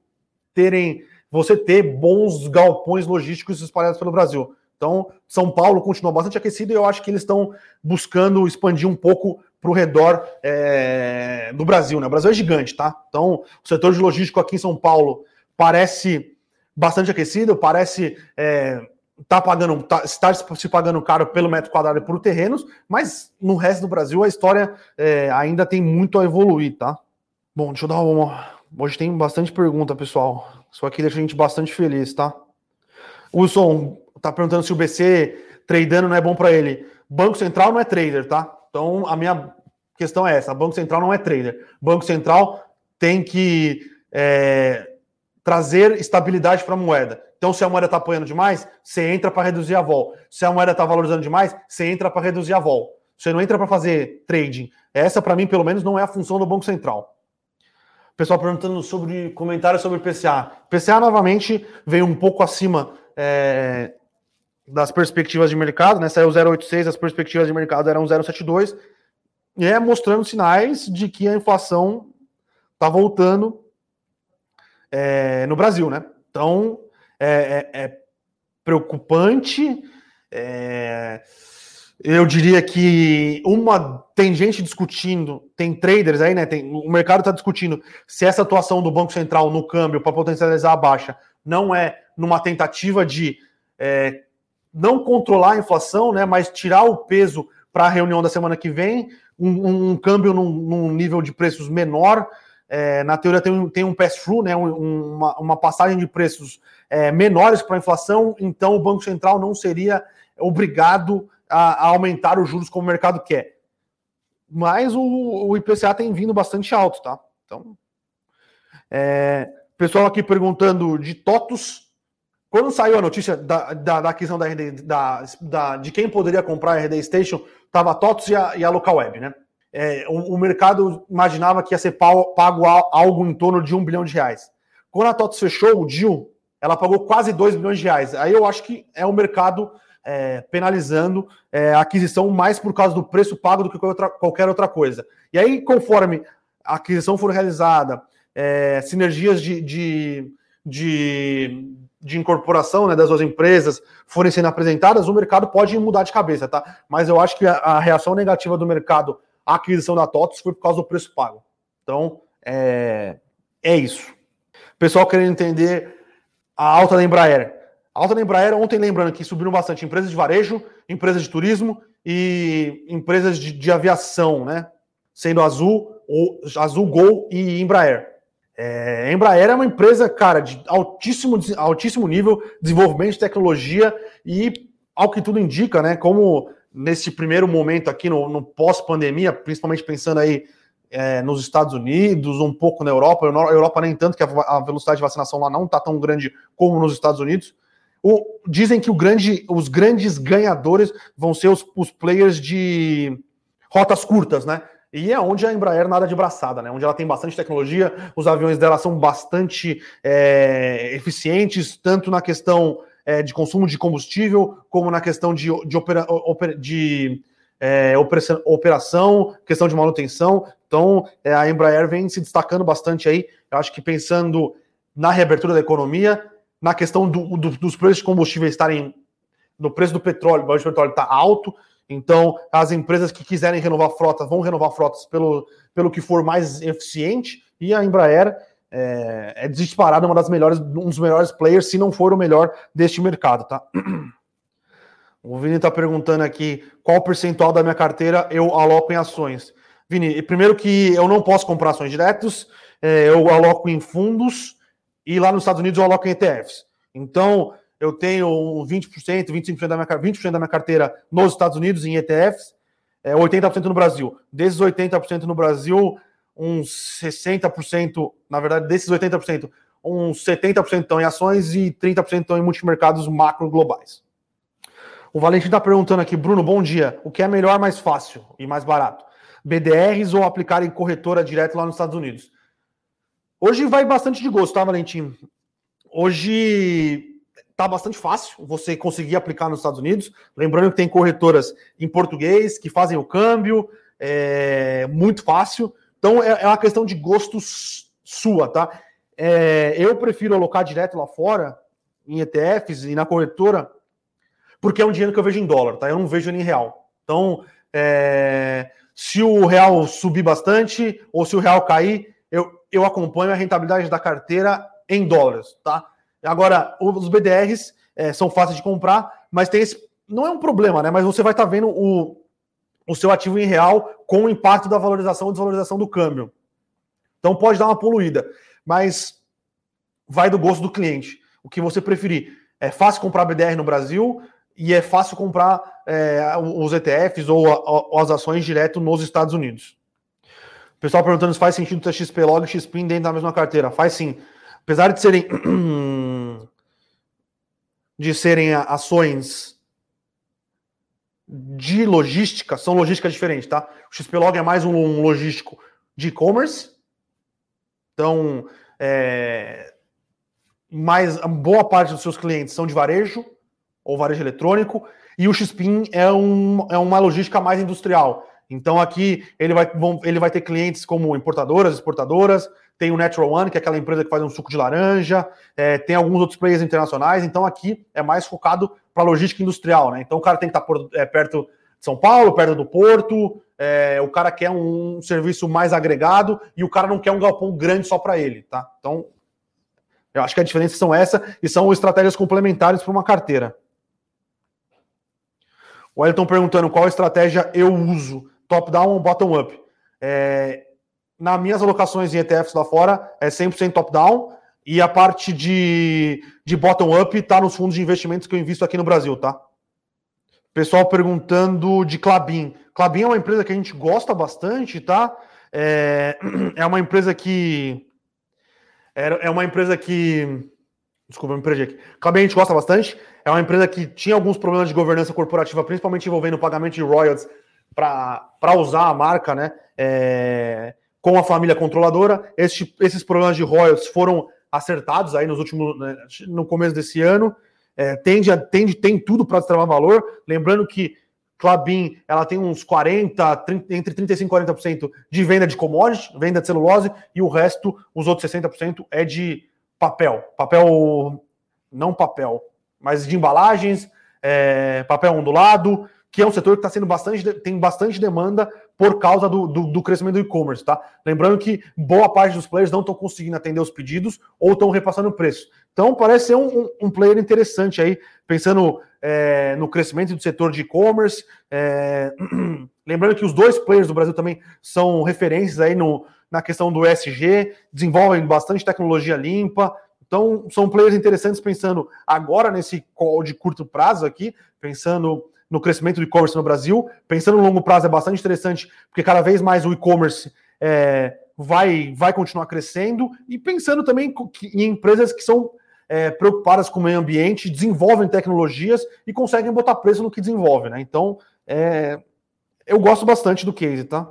terem você ter bons galpões logísticos espalhados pelo Brasil. Então, São Paulo continua bastante aquecido e eu acho que eles estão buscando expandir um pouco para o redor é, do Brasil. Né? O Brasil é gigante, tá? Então, o setor de logístico aqui em São Paulo parece bastante aquecido, parece é, tá pagando, tá, estar se pagando caro pelo metro quadrado e por terrenos, mas no resto do Brasil a história é, ainda tem muito a evoluir, tá? Bom, deixa eu dar uma. Hoje tem bastante pergunta, pessoal. Isso aqui deixa a gente bastante feliz, tá? Wilson tá perguntando se o BC tradando não é bom para ele. Banco Central não é trader, tá? Então a minha questão é essa: Banco Central não é trader. Banco Central tem que é, trazer estabilidade para a moeda. Então, se a moeda está apoiando demais, você entra para reduzir a vol. Se a moeda está valorizando demais, você entra para reduzir a vol. Você não entra para fazer trading. Essa, para mim, pelo menos, não é a função do Banco Central. Pessoal perguntando sobre comentários sobre PCA. PCA novamente veio um pouco acima é, das perspectivas de mercado, né? Saiu 0,86, as perspectivas de mercado eram 0,72, e é mostrando sinais de que a inflação está voltando é, no Brasil, né? Então é, é, é preocupante. É, eu diria que uma tem gente discutindo, tem traders aí, né? Tem, o mercado está discutindo se essa atuação do Banco Central no câmbio para potencializar a baixa não é numa tentativa de é, não controlar a inflação, né? Mas tirar o peso para a reunião da semana que vem, um, um câmbio num, num, nível de preços menor. É, na teoria tem um, tem um pass-through, né? Um, uma, uma, passagem de preços é, menores para a inflação, então o Banco Central não seria obrigado a, a aumentar os juros como o mercado quer. Mas o, o IPCA tem vindo bastante alto, tá? Então, é, pessoal aqui perguntando de TOTUS. Quando saiu a notícia da, da, da aquisição da, da, da, de quem poderia comprar a RD Station, estava TOTUS e a, e a Local Web, né? É, o, o, mercado imaginava que ia ser pago algo em torno de um bilhão de reais. Quando a TOTUS fechou o deal, ela pagou quase 2 bilhões de reais. Aí eu acho que é o mercado é, penalizando é, a aquisição mais por causa do preço pago do que qualquer outra coisa. E aí, conforme a aquisição for realizada, é, sinergias de, de, de, de incorporação né, das duas empresas forem sendo apresentadas, o mercado pode mudar de cabeça, tá? Mas eu acho que a, a reação negativa do mercado à aquisição da TOTS foi por causa do preço pago. Então, é, é isso. Pessoal querendo entender a alta da Embraer. A alta da Embraer, ontem lembrando que subiram bastante empresas de varejo, empresas de turismo e empresas de, de aviação, né? Sendo Azul, ou, Azul Gol e Embraer. É, a Embraer é uma empresa, cara, de altíssimo, altíssimo nível, desenvolvimento de tecnologia e, ao que tudo indica, né? Como nesse primeiro momento aqui no, no pós-pandemia, principalmente pensando aí é, nos Estados Unidos, um pouco na Europa, na Europa nem tanto, que a, a velocidade de vacinação lá não está tão grande como nos Estados Unidos, o, dizem que grande, os grandes ganhadores vão ser os, os, players de rotas curtas, né? E é onde a Embraer nada de braçada, né? Onde ela tem bastante tecnologia, os aviões dela são bastante é, eficientes, tanto na questão é, de consumo de combustível, como na questão de, de, opera, de é, operação, questão de manutenção. Então, é, a Embraer vem se destacando bastante aí. Eu acho que pensando na reabertura da economia, na questão do, do, dos preços de combustível estarem no preço do petróleo, o preço do petróleo está alto, então as empresas que quiserem renovar frotas vão renovar frotas pelo, pelo que for mais eficiente, e a Embraer é, é disparada uma das melhores, um dos melhores players, se não for o melhor deste mercado, tá? O Vini está perguntando aqui qual percentual da minha carteira eu aloco em ações. Vini, primeiro que eu não posso comprar ações diretos, é, eu aloco em fundos e lá nos Estados Unidos eu aloco em ETFs. Então, eu tenho 20%, 25% da minha, 20% da minha carteira nos Estados Unidos em ETFs, é, 80% no Brasil. Desses 80% no Brasil, uns 60%, na verdade, desses 80%, uns 70% estão em ações e 30% estão em multimercados macro globais. O Valentim está perguntando aqui, Bruno, bom dia. O que é melhor, mais fácil e mais barato? BDRs ou aplicar em corretora direto lá nos Estados Unidos? Hoje vai bastante de gosto, tá, Valentim? Hoje tá bastante fácil você conseguir aplicar nos Estados Unidos. Lembrando que tem corretoras em português que fazem o câmbio, é muito fácil. Então é, é uma questão de gosto sua, tá? É, eu prefiro alocar direto lá fora, em ETFs e na corretora, porque é um dinheiro que eu vejo em dólar, tá? Eu não vejo ele em real. Então, é, se o real subir bastante ou se o real cair, eu, eu acompanho a rentabilidade da carteira em dólares, tá? Agora, os BDRs é, são fáceis de comprar, mas tem esse. Não é um problema, né? Mas você vai estar tá vendo o, o seu ativo em real com o impacto da valorização ou desvalorização do câmbio. Então pode dar uma poluída, mas vai do gosto do cliente. O que você preferir. É fácil comprar BDR no Brasil, e é fácil comprar é, os ETFs ou, ou, as ações direto nos Estados Unidos. O pessoal perguntando se faz sentido ter XP Log e XPIN dentro da mesma carteira. Faz sim. Apesar de serem de serem ações de logística, são logísticas diferentes, tá? O XP Log é mais um logístico de e-commerce. Então, é, mais boa parte dos seus clientes são de varejo ou varejo eletrônico, e o Xpin é, um, é uma logística mais industrial. Então aqui ele vai, ele vai ter clientes como importadoras, exportadoras, tem o Natural One, que é aquela empresa que faz um suco de laranja, é, tem alguns outros players internacionais, então aqui é mais focado para logística industrial, né? Então o cara tem que estar por, é, perto de São Paulo, perto do porto, é, o cara quer um serviço mais agregado e o cara não quer um galpão grande só para ele, tá? Então eu acho que a diferença são essa e são estratégias complementares para uma carteira. O Elton perguntando qual estratégia eu uso, top-down ou bottom-up. É, nas minhas alocações em ETFs lá fora, é 100% top-down, e a parte de, de bottom-up está nos fundos de investimentos que eu invisto aqui no Brasil, tá? Pessoal perguntando de Clabin. Clabin é uma empresa que a gente gosta bastante, tá? É, é uma empresa que. É, é uma empresa que. Desculpa, eu me perdi aqui. Clabin a gente gosta bastante. É uma empresa que tinha alguns problemas de governança corporativa, principalmente envolvendo o pagamento de royalties para usar a marca, né? É, com a família controladora. Este, esses problemas de royalties foram acertados aí nos últimos, né, no começo desse ano. É, tende, a, tende, tem tudo para destravar valor. Lembrando que Clabin ela tem uns 40, 30, entre 35% e 40% de venda de commodity, venda de celulose, e o resto, os outros 60%, é de papel. Papel, não papel, mas de embalagens, é, papel ondulado, que é um setor que está sendo bastante, tem bastante demanda por causa do, do, do crescimento do e-commerce, tá? Lembrando que boa parte dos players não estão conseguindo atender os pedidos ou estão repassando o preço. Então parece ser um, um, um player interessante aí, pensando é, no crescimento do setor de e-commerce. É, lembrando que os dois players do Brasil também são referências aí no, na questão do ESG, desenvolvem bastante tecnologia limpa, então, são players interessantes pensando agora nesse call de curto prazo aqui, pensando no crescimento do e-commerce no Brasil, pensando no longo prazo é bastante interessante, porque cada vez mais o e-commerce é, vai, vai continuar crescendo, e pensando também em empresas que são é, preocupadas com o meio ambiente, desenvolvem tecnologias e conseguem botar preço no que desenvolve, né? Então, é, eu gosto bastante do case, tá?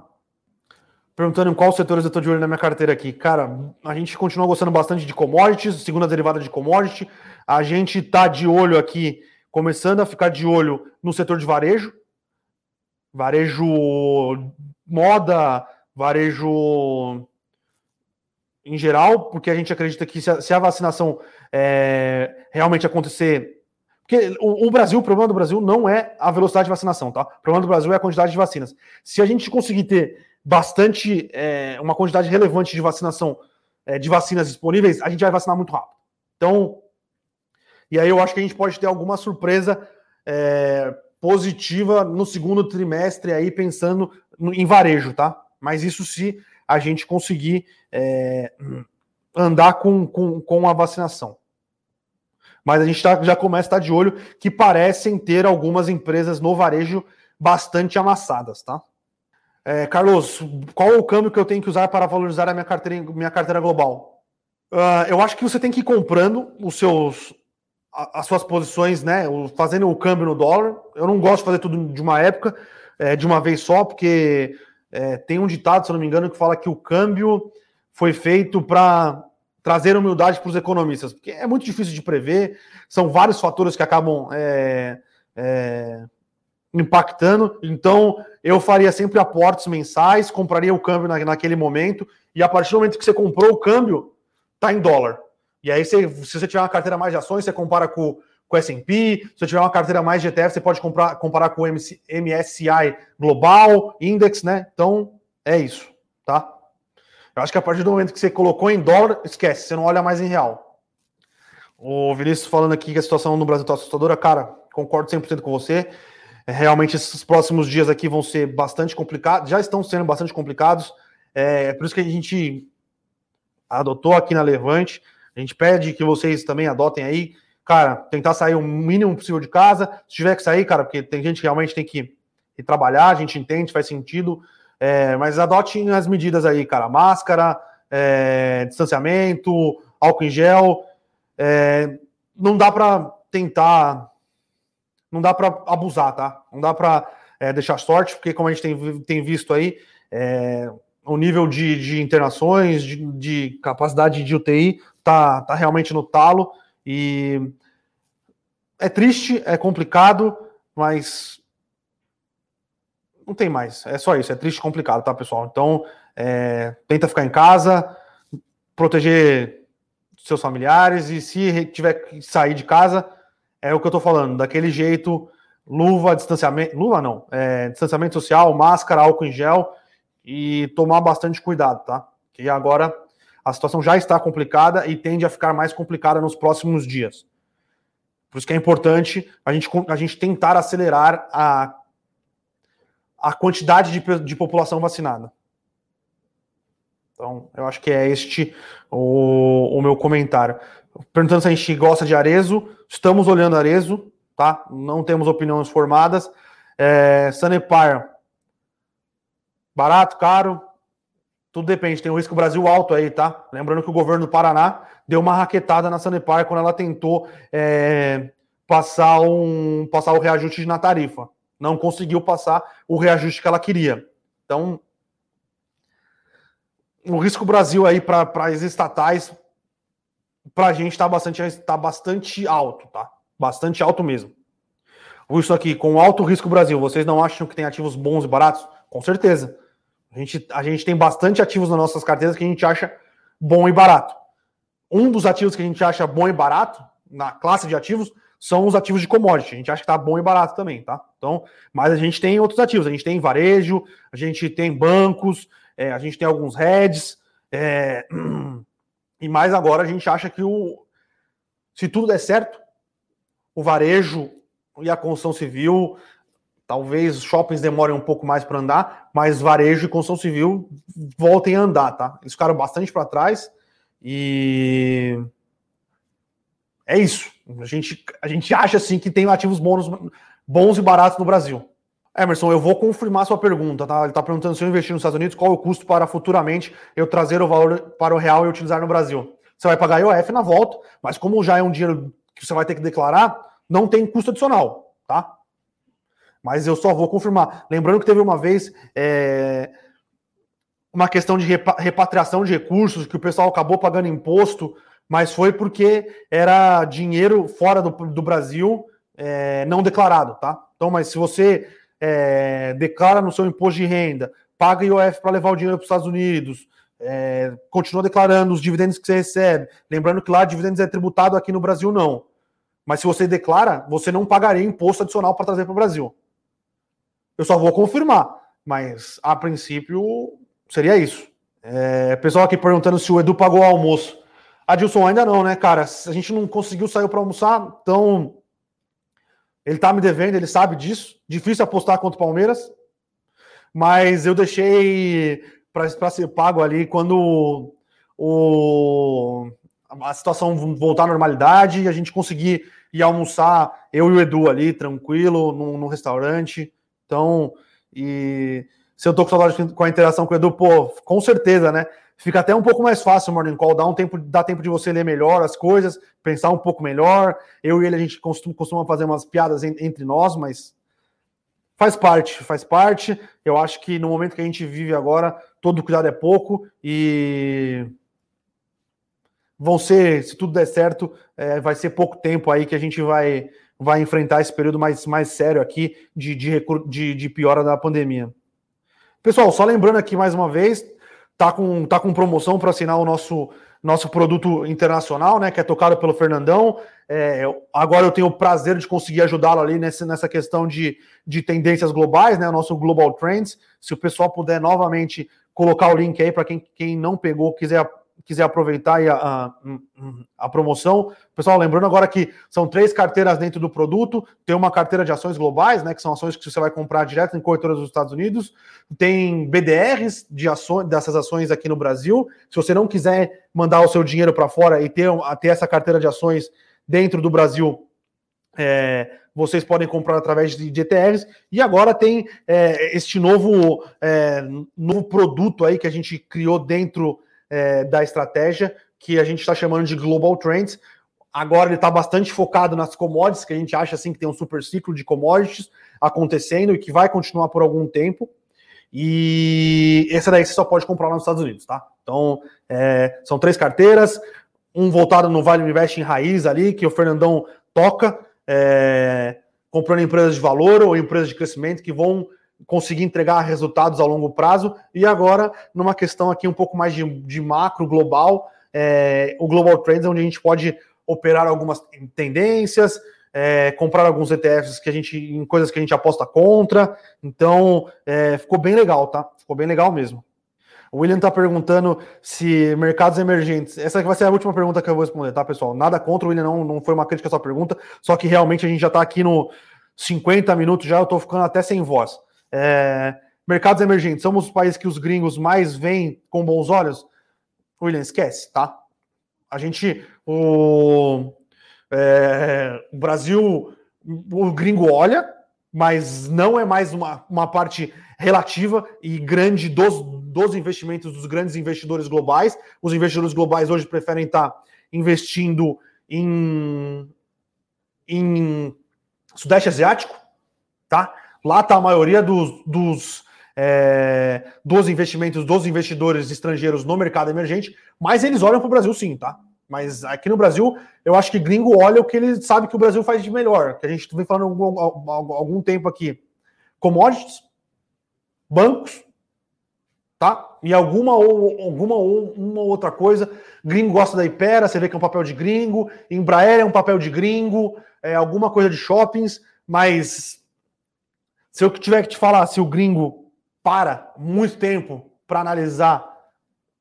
Perguntando em qual setores eu estou de olho na minha carteira aqui. Cara, a gente continua gostando bastante de commodities, segunda derivada de commodity. A gente está de olho aqui, começando a ficar de olho no setor de varejo. varejo moda, varejo em geral, porque a gente acredita que se a, vacinação é, realmente acontecer. Porque o, o, Brasil, o problema do Brasil não é a velocidade de vacinação, tá? O problema do Brasil é a quantidade de vacinas. Se a gente conseguir ter bastante, é, uma quantidade relevante de vacinação, é, de vacinas disponíveis, a gente vai vacinar muito rápido. Então, e aí eu acho que a gente pode ter alguma surpresa é, positiva no segundo trimestre aí, pensando em varejo, tá? Mas isso se a gente conseguir é, andar com, com, com a vacinação. Mas a gente tá, já começa a estar de olho que parecem ter algumas empresas no varejo bastante amassadas, tá? É, Carlos, qual o câmbio que eu tenho que usar para valorizar a minha carteira, minha carteira global? Uh, eu acho que você tem que ir comprando os seus, as suas posições, né? Fazendo o câmbio no dólar. Eu não gosto de fazer tudo de uma época, é, de uma vez só, porque é, tem um ditado, se eu não me engano, que fala que o câmbio foi feito para trazer humildade para os economistas, porque é muito difícil de prever, são vários fatores que acabam é, é, impactando. Então, eu faria sempre aportes mensais, compraria o câmbio na, naquele momento, e a partir do momento que você comprou o câmbio, tá em dólar. E aí, você, se você tiver uma carteira mais de ações, você compara com com o S&P, se eu tiver uma carteira mais de ETF, você pode comprar, comparar com o MSCI Global, Index, né? Então, é isso, tá? Eu acho que a partir do momento que você colocou em dólar, esquece, você não olha mais em real. O Vinícius falando aqui que a situação no Brasil está assustadora, cara, concordo 100% com você. É, realmente, esses próximos dias aqui vão ser bastante complicados, já estão sendo bastante complicados. É por isso que a gente adotou aqui na Levante. A gente pede que vocês também adotem aí cara, tentar sair o mínimo possível de casa. Se tiver que sair, cara, porque tem gente que realmente tem que ir trabalhar, a gente entende, faz sentido. É, mas adote as medidas aí, cara. Máscara, é, distanciamento, álcool em gel. É, não dá para tentar. Não dá para abusar, tá? Não dá para é, deixar sorte, porque como a gente tem, tem visto aí, é, o nível de, de internações, de, de, capacidade de UTI tá, tá realmente no talo. E é triste, é complicado, mas não tem mais. É só isso. É triste complicado, tá, pessoal? Então, é, tenta ficar em casa, proteger seus familiares e se tiver que sair de casa, é o que eu tô falando, daquele jeito, luva, distanciamento, luva não, é, distanciamento social, máscara, álcool em gel e tomar bastante cuidado, tá? Que agora a situação já está complicada e tende a ficar mais complicada nos próximos dias. Por isso que é importante a gente, a gente tentar acelerar a, a quantidade de, de população vacinada. Então, eu acho que é este o, o meu comentário. Perguntando se a gente gosta de Arezo, estamos olhando Arezo, tá? Não temos opiniões formadas. É, Sanepar, barato, caro, tudo depende, tem o risco Brasil alto aí, tá? Lembrando que o governo do Paraná deu uma raquetada na Sanepar quando ela tentou é, passar, um, passar o reajuste na tarifa. Não conseguiu passar o reajuste que ela queria. Então, o risco Brasil aí para as estatais, para a gente está bastante, tá bastante alto, tá? Bastante alto mesmo. Isso aqui, com alto risco Brasil, vocês não acham que tem ativos bons e baratos? Com certeza. A gente, a gente tem bastante ativos nas nossas carteiras que a gente acha bom e barato. Um dos ativos que a gente acha bom e barato, na classe de ativos, são os ativos de commodity. A gente acha que tá bom e barato também, tá? Então, mas a gente tem outros ativos. A gente tem varejo, a gente tem bancos, é, a gente tem alguns heads. É, e mais agora a gente acha que o, se tudo der certo, o varejo e a construção civil Talvez shoppings demorem um pouco mais para andar, mas varejo e construção civil voltem a andar, tá? Eles ficaram bastante para trás e é isso. A gente, a gente acha assim que tem ativos bons, bons e baratos no Brasil. Emerson, eu vou confirmar sua pergunta, tá? Ele está perguntando se eu investir nos Estados Unidos, qual é o custo para futuramente eu trazer o valor para o real e utilizar no Brasil. Você vai pagar IOF na volta, mas como já é um dinheiro que você vai ter que declarar, não tem custo adicional, tá? Mas eu só vou confirmar. Lembrando que teve uma vez é, uma questão de repa repatriação de recursos, que o pessoal acabou pagando imposto, mas foi porque era dinheiro fora do, do Brasil é, não declarado, tá? Então, mas se você é, declara no seu imposto de renda, paga IOF para levar o dinheiro para os Estados Unidos, é, continua declarando os dividendos que você recebe. Lembrando que lá dividendos é tributado aqui no Brasil, não. Mas se você declara, você não pagaria imposto adicional para trazer para o Brasil. Eu só vou confirmar, mas a princípio seria isso. É, pessoal aqui perguntando se o Edu pagou o almoço. Adilson, ainda não, né, cara? A gente não conseguiu sair para almoçar, então ele tá me devendo, ele sabe disso. Difícil apostar contra o Palmeiras, mas eu deixei para ser pago ali quando o, a situação voltar à normalidade e a gente conseguir ir almoçar, eu e o Edu ali, tranquilo, no, restaurante. Então, e se eu tô com saudade com a interação com o Edu, pô, com certeza, né? Fica até um pouco mais fácil o Morning Call, dá um tempo, dá tempo de você ler melhor as coisas, pensar um pouco melhor. Eu e ele, a gente costuma, costuma fazer umas piadas entre nós, mas faz parte, faz parte. Eu acho que no momento que a gente vive agora, todo cuidado é pouco e vão ser, se tudo der certo, é, vai ser pouco tempo aí que a gente vai, vai enfrentar esse período mais, mais sério aqui de, de, de, de piora da pandemia. Pessoal, só lembrando aqui mais uma vez, tá com, tá com promoção para assinar o nosso nosso produto internacional, né, que é tocado pelo Fernandão. É, agora eu tenho o prazer de conseguir ajudá-lo ali nessa, nessa questão de, de tendências globais, né, o nosso Global Trends. Se o pessoal puder novamente colocar o link aí para quem, quem não pegou, quiser quiser aproveitar a, a, a, promoção. Pessoal, lembrando agora que são três carteiras dentro do produto. Tem uma carteira de ações globais, né? Que são ações que você vai comprar direto em corretoras dos Estados Unidos. Tem BDRs de ações, dessas ações aqui no Brasil. Se você não quiser mandar o seu dinheiro para fora e ter, ter essa carteira de ações dentro do Brasil, é, vocês podem comprar através de, ETRs. E agora tem é, este novo, é, novo produto aí que a gente criou dentro é, da estratégia que a gente está chamando de Global Trends. Agora ele está bastante focado nas commodities, que a gente acha assim que tem um super ciclo de commodities acontecendo e que vai continuar por algum tempo. E essa daí você só pode comprar nos Estados Unidos, tá? Então, é, são três carteiras, um voltado no Vale Invest em raiz ali, que o Fernandão toca, é, comprando empresas de valor ou empresas de crescimento que vão conseguir entregar resultados a longo prazo. E agora, numa questão aqui um pouco mais de, de macro, global, é, o Global Trends, onde a gente pode operar algumas tendências, é, comprar alguns ETFs que a gente, em coisas que a gente aposta contra. Então, é, ficou bem legal, tá? Ficou bem legal mesmo. O William está perguntando se mercados emergentes. Essa vai ser a última pergunta que eu vou responder, tá, pessoal? Nada contra o William, não, não foi uma crítica a sua pergunta, só que realmente a gente já está aqui no 50 minutos já, eu estou ficando até sem voz. É, mercados emergentes, somos os países que os gringos mais veem com bons olhos? William, esquece, tá? A gente, o, é, o Brasil, o gringo olha, mas não é mais uma, uma parte relativa e grande dos, dos investimentos dos grandes investidores globais. Os investidores globais hoje preferem estar investindo em, em Sudeste Asiático, tá? Lá está a maioria dos, dos, é, dos investimentos dos investidores estrangeiros no mercado emergente, mas eles olham para o Brasil sim, tá? Mas aqui no Brasil, eu acho que gringo olha o que ele sabe que o Brasil faz de melhor, que a gente vem falando há algum, algum tempo aqui. Commodities, bancos, tá? E alguma ou alguma ou uma outra coisa. Gringo gosta da Ipera, você vê que é um papel de gringo. Embraer é um papel de gringo. É alguma coisa de shoppings, mas se eu tiver que te falar se o gringo para muito tempo para analisar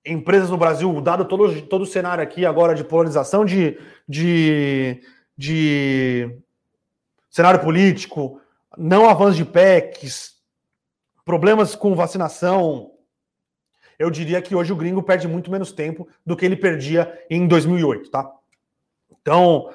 empresas no Brasil, dado todo, todo o cenário aqui agora de polarização de, de, de cenário político, não avanço de PECs, problemas com vacinação, eu diria que hoje o gringo perde muito menos tempo do que ele perdia em 2008, tá? Então,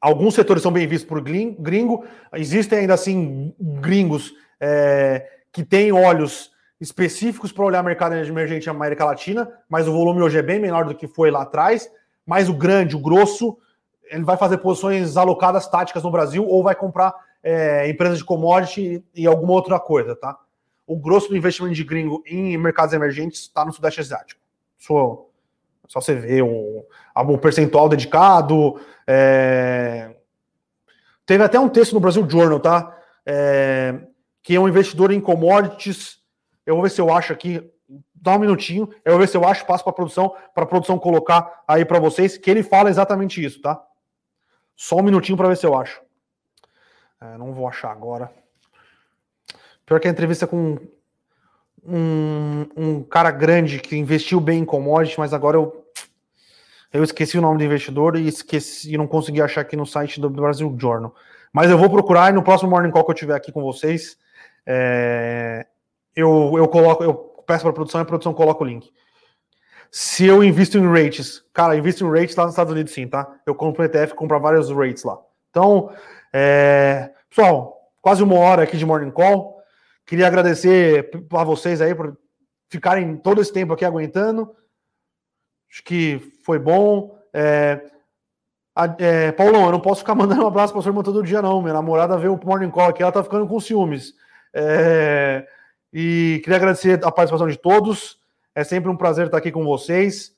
alguns setores são bem vistos por gringo, existem ainda assim gringos é, que têm olhos específicos para olhar mercado emergente na América Latina, mas o volume hoje é bem menor do que foi lá atrás. Mas o grande, o grosso, ele vai fazer posições alocadas táticas no Brasil ou vai comprar é, empresas de commodity e alguma outra coisa, tá? O grosso do investimento de gringo em mercados emergentes está no Sudeste Asiático. Sou só você ver o, o percentual dedicado. É... Teve até um texto no Brasil Journal, tá? É... que é um investidor em commodities. Eu vou ver se eu acho aqui. Dá um minutinho, eu vou ver se eu acho, passo para a produção, para a produção colocar aí para vocês, que ele fala exatamente isso, tá? Só um minutinho para ver se eu acho. É, não vou achar agora. Pior que a entrevista com um, um cara grande que investiu bem em commodity, mas agora eu eu esqueci o nome do investidor e esqueci e não consegui achar aqui no site do Brasil Journal. Mas eu vou procurar e no próximo Morning Call que eu tiver aqui com vocês, é, eu, eu coloco, eu peço para a produção e a produção coloca o link. Se eu invisto em rates, cara, invisto em rates lá nos Estados Unidos sim, tá? Eu compro ETF, compro vários rates lá. Então, é, pessoal, quase uma hora aqui de Morning Call. Queria agradecer a vocês aí por ficarem todo esse tempo aqui aguentando. Acho que foi bom. É, é, Paulão, eu não posso ficar mandando um abraço para o senhor todo dia, não. Minha namorada vê o Morning Call aqui, ela tá ficando com ciúmes. É, e queria agradecer a participação de todos. É sempre um prazer estar aqui com vocês.